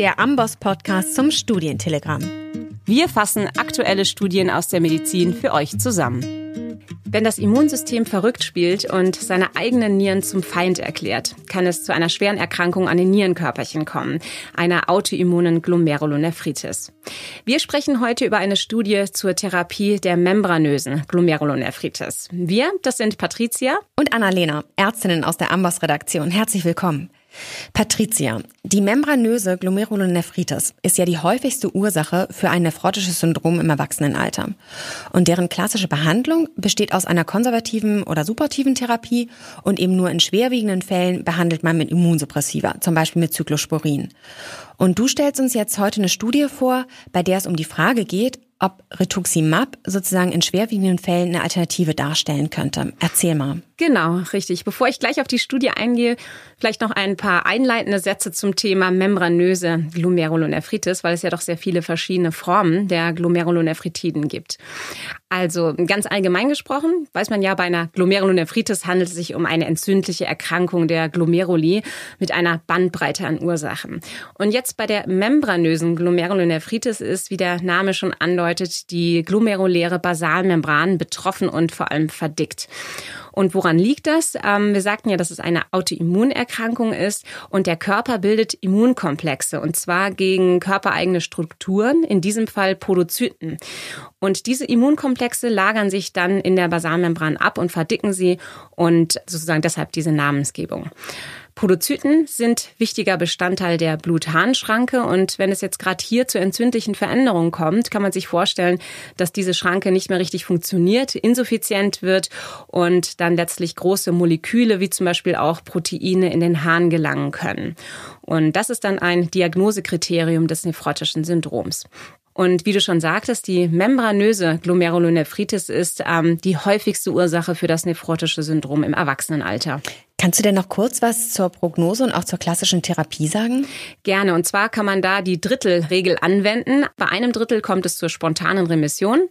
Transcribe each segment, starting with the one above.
der Amboss Podcast zum Studientelegramm. Wir fassen aktuelle Studien aus der Medizin für euch zusammen. Wenn das Immunsystem verrückt spielt und seine eigenen Nieren zum Feind erklärt, kann es zu einer schweren Erkrankung an den Nierenkörperchen kommen, einer autoimmunen Glomerulonephritis. Wir sprechen heute über eine Studie zur Therapie der membranösen Glomerulonephritis. Wir, das sind Patricia und Annalena, Ärztinnen aus der Amboss-Redaktion. Herzlich willkommen. Patricia, die membranöse Glomerulonephritis ist ja die häufigste Ursache für ein nephrotisches Syndrom im Erwachsenenalter. Und deren klassische Behandlung besteht aus einer konservativen oder supportiven Therapie und eben nur in schwerwiegenden Fällen behandelt man mit Immunsuppressiva, zum Beispiel mit Cyclosporin. Und du stellst uns jetzt heute eine Studie vor, bei der es um die Frage geht, ob Rituximab sozusagen in schwerwiegenden Fällen eine Alternative darstellen könnte. Erzähl mal. Genau, richtig. Bevor ich gleich auf die Studie eingehe, vielleicht noch ein paar einleitende Sätze zum Thema membranöse Glomerulonephritis, weil es ja doch sehr viele verschiedene Formen der Glomerulonephritiden gibt. Also ganz allgemein gesprochen, weiß man ja, bei einer Glomerulonephritis handelt es sich um eine entzündliche Erkrankung der Glomeruli mit einer Bandbreite an Ursachen. Und jetzt bei der membranösen Glomerulonephritis ist, wie der Name schon andeutet, die glomeruläre Basalmembran betroffen und vor allem verdickt. Und woran liegt das? Ähm, wir sagten ja, dass es eine Autoimmunerkrankung ist und der Körper bildet Immunkomplexe und zwar gegen körpereigene Strukturen, in diesem Fall Podozyten. Und diese Immunkomplexe lagern sich dann in der Basalmembran ab und verdicken sie und sozusagen deshalb diese Namensgebung. Podozyten sind wichtiger Bestandteil der Blutharnschranke und wenn es jetzt gerade hier zu entzündlichen Veränderungen kommt, kann man sich vorstellen, dass diese Schranke nicht mehr richtig funktioniert, insuffizient wird und dann letztlich große Moleküle wie zum Beispiel auch Proteine in den Harn gelangen können. Und das ist dann ein Diagnosekriterium des nephrotischen Syndroms. Und wie du schon sagtest, die membranöse Glomerulonephritis ist ähm, die häufigste Ursache für das nephrotische Syndrom im Erwachsenenalter. Kannst du denn noch kurz was zur Prognose und auch zur klassischen Therapie sagen? Gerne. Und zwar kann man da die Drittelregel anwenden. Bei einem Drittel kommt es zur spontanen Remission.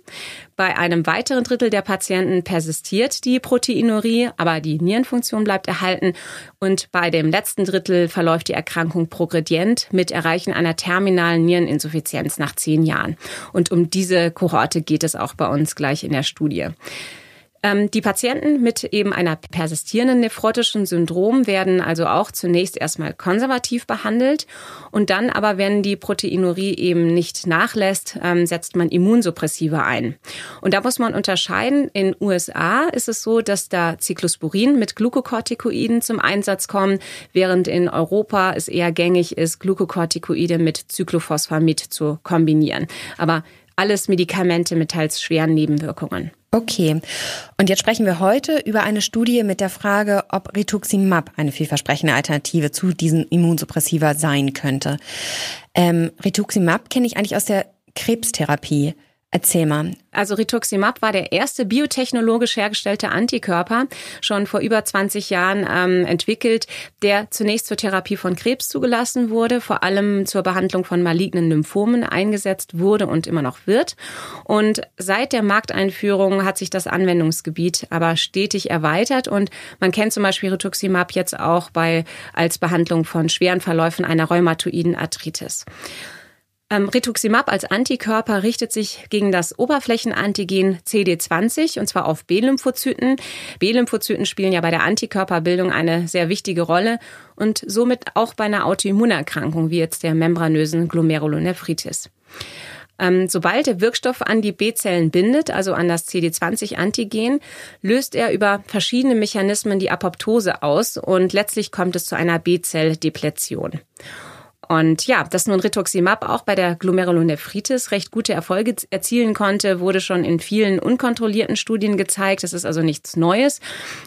Bei einem weiteren Drittel der Patienten persistiert die Proteinurie, aber die Nierenfunktion bleibt erhalten. Und bei dem letzten Drittel verläuft die Erkrankung progredient mit Erreichen einer terminalen Niereninsuffizienz nach zehn Jahren. Und um diese Kohorte geht es auch bei uns gleich in der Studie. Ähm, die Patienten mit eben einer persistierenden nephrotischen Syndrom werden also auch zunächst erstmal konservativ behandelt und dann aber, wenn die Proteinurie eben nicht nachlässt, ähm, setzt man Immunsuppressive ein. Und da muss man unterscheiden. In USA ist es so, dass da Cyclosporin mit Glukokortikoiden zum Einsatz kommen, während in Europa es eher gängig ist, Glukokortikoide mit Cyclophosphamid zu kombinieren. Aber alles Medikamente mit teils schweren Nebenwirkungen. Okay. Und jetzt sprechen wir heute über eine Studie mit der Frage, ob Rituximab eine vielversprechende Alternative zu diesem Immunsuppressiva sein könnte. Ähm, Rituximab kenne ich eigentlich aus der Krebstherapie. Erzähl mal. Also Rituximab war der erste biotechnologisch hergestellte Antikörper, schon vor über 20 Jahren ähm, entwickelt, der zunächst zur Therapie von Krebs zugelassen wurde, vor allem zur Behandlung von malignen Lymphomen eingesetzt wurde und immer noch wird. Und seit der Markteinführung hat sich das Anwendungsgebiet aber stetig erweitert und man kennt zum Beispiel Rituximab jetzt auch bei als Behandlung von schweren Verläufen einer rheumatoiden Arthritis. Ähm, Rituximab als Antikörper richtet sich gegen das Oberflächenantigen CD20 und zwar auf B-Lymphozyten. B-Lymphozyten spielen ja bei der Antikörperbildung eine sehr wichtige Rolle und somit auch bei einer Autoimmunerkrankung wie jetzt der membranösen Glomerulonephritis. Ähm, sobald der Wirkstoff an die B-Zellen bindet, also an das CD20-Antigen, löst er über verschiedene Mechanismen die Apoptose aus und letztlich kommt es zu einer B-Zell-Depletion. Und ja, dass nun Rituximab auch bei der Glomerulonephritis recht gute Erfolge erzielen konnte, wurde schon in vielen unkontrollierten Studien gezeigt. Das ist also nichts Neues.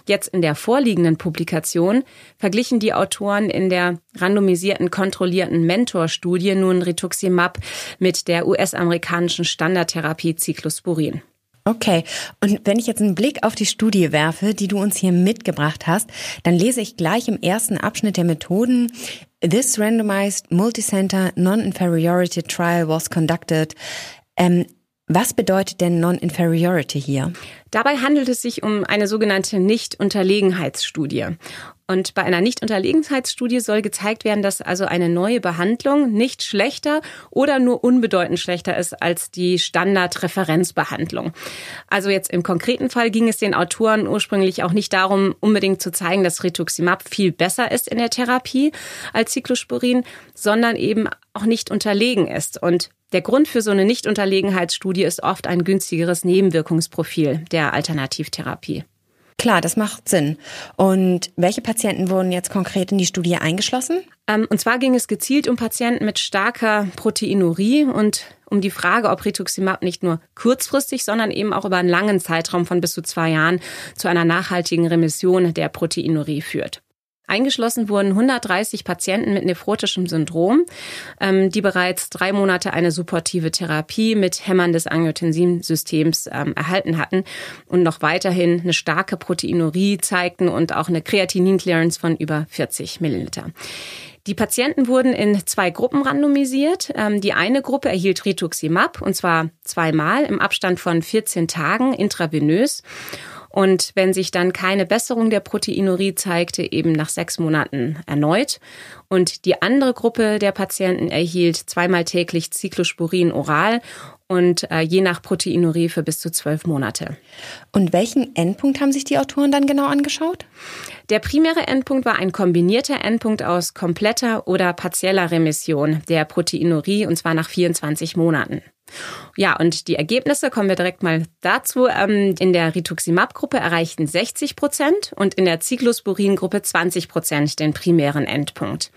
Jetzt in der vorliegenden Publikation verglichen die Autoren in der randomisierten kontrollierten Mentor-Studie nun Rituximab mit der US-amerikanischen Standardtherapie Cyclosporin. Okay, und wenn ich jetzt einen Blick auf die Studie werfe, die du uns hier mitgebracht hast, dann lese ich gleich im ersten Abschnitt der Methoden, This randomized multicenter non-inferiority trial was conducted. Ähm, Was bedeutet denn Non-Inferiority hier? Dabei handelt es sich um eine sogenannte Nicht-Unterlegenheitsstudie. Und bei einer Nicht-Unterlegenheitsstudie soll gezeigt werden, dass also eine neue Behandlung nicht schlechter oder nur unbedeutend schlechter ist als die Standardreferenzbehandlung. Also jetzt im konkreten Fall ging es den Autoren ursprünglich auch nicht darum, unbedingt zu zeigen, dass Rituximab viel besser ist in der Therapie als Cyclosporin, sondern eben auch nicht unterlegen ist. Und der Grund für so eine Nichtunterlegenheitsstudie ist oft ein günstigeres Nebenwirkungsprofil der Alternativtherapie. Klar, das macht Sinn. Und welche Patienten wurden jetzt konkret in die Studie eingeschlossen? Ähm, und zwar ging es gezielt um Patienten mit starker Proteinurie und um die Frage, ob Rituximab nicht nur kurzfristig, sondern eben auch über einen langen Zeitraum von bis zu zwei Jahren zu einer nachhaltigen Remission der Proteinurie führt. Eingeschlossen wurden 130 Patienten mit nephrotischem Syndrom, ähm, die bereits drei Monate eine supportive Therapie mit Hämmern des Angiotensinsystems ähm, erhalten hatten und noch weiterhin eine starke Proteinurie zeigten und auch eine Kreatinin-Clearance von über 40 Milliliter. Die Patienten wurden in zwei Gruppen randomisiert. Ähm, die eine Gruppe erhielt Rituximab und zwar zweimal im Abstand von 14 Tagen intravenös und wenn sich dann keine Besserung der Proteinurie zeigte, eben nach sechs Monaten erneut. Und die andere Gruppe der Patienten erhielt zweimal täglich Cyclosporin oral und äh, je nach Proteinurie für bis zu zwölf Monate. Und welchen Endpunkt haben sich die Autoren dann genau angeschaut? Der primäre Endpunkt war ein kombinierter Endpunkt aus kompletter oder partieller Remission der Proteinurie und zwar nach 24 Monaten. Ja, und die Ergebnisse kommen wir direkt mal dazu. Ähm, in der Rituximab-Gruppe erreichten 60 Prozent und in der Cyclosporin-Gruppe 20 Prozent den primären Endpunkt.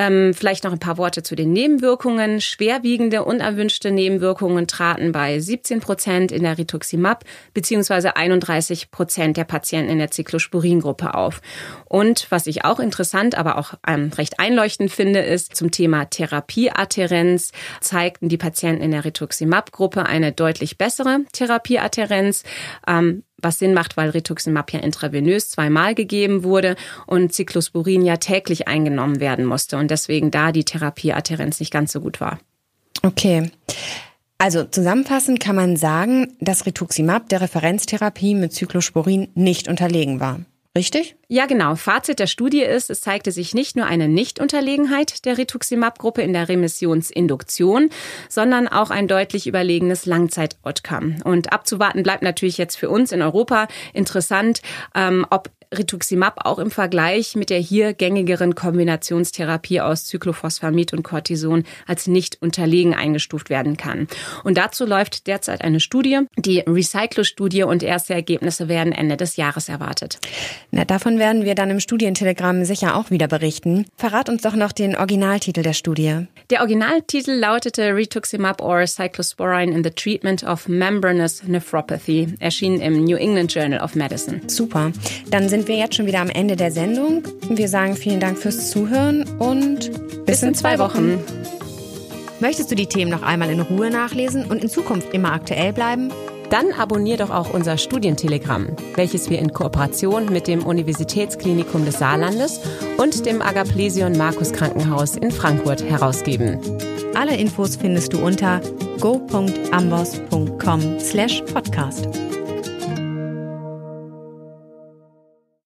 Ähm, vielleicht noch ein paar Worte zu den Nebenwirkungen. Schwerwiegende, unerwünschte Nebenwirkungen traten bei 17 Prozent in der Rituximab beziehungsweise 31 Prozent der Patienten in der Cyclosporin-Gruppe auf. Und was ich auch interessant, aber auch ähm, recht einleuchtend finde, ist zum Thema Therapieadherenz zeigten die Patienten in der Rituximab-Gruppe eine deutlich bessere Therapieadherenz. Ähm, was Sinn macht, weil Rituximab ja intravenös zweimal gegeben wurde und Cyclosporin ja täglich eingenommen werden musste und deswegen da die Therapieadherenz nicht ganz so gut war. Okay. Also zusammenfassend kann man sagen, dass Rituximab der Referenztherapie mit Cyclosporin nicht unterlegen war. Richtig? Ja, genau. Fazit der Studie ist, es zeigte sich nicht nur eine Nichtunterlegenheit der Rituximab-Gruppe in der Remissionsinduktion, sondern auch ein deutlich überlegenes Langzeit-Outcome. Und abzuwarten bleibt natürlich jetzt für uns in Europa interessant, ähm, ob Rituximab auch im Vergleich mit der hier gängigeren Kombinationstherapie aus Cyclophosphamid und Cortison als nicht unterlegen eingestuft werden kann. Und dazu läuft derzeit eine Studie, die Recyclo-Studie und erste Ergebnisse werden Ende des Jahres erwartet. Na, davon werden wir dann im Studientelegramm sicher auch wieder berichten. Verrat uns doch noch den Originaltitel der Studie. Der Originaltitel lautete Rituximab or Cyclosporine in the Treatment of Membranous Nephropathy, erschienen im New England Journal of Medicine. Super. Dann sind wir jetzt schon wieder am Ende der Sendung. Wir sagen vielen Dank fürs Zuhören und bis, bis in zwei Wochen. Möchtest du die Themen noch einmal in Ruhe nachlesen und in Zukunft immer aktuell bleiben? Dann abonnier doch auch unser Studientelegramm, welches wir in Kooperation mit dem Universitätsklinikum des Saarlandes und dem Agaplesion Markus Krankenhaus in Frankfurt herausgeben. Alle Infos findest du unter go.ambos.com/podcast.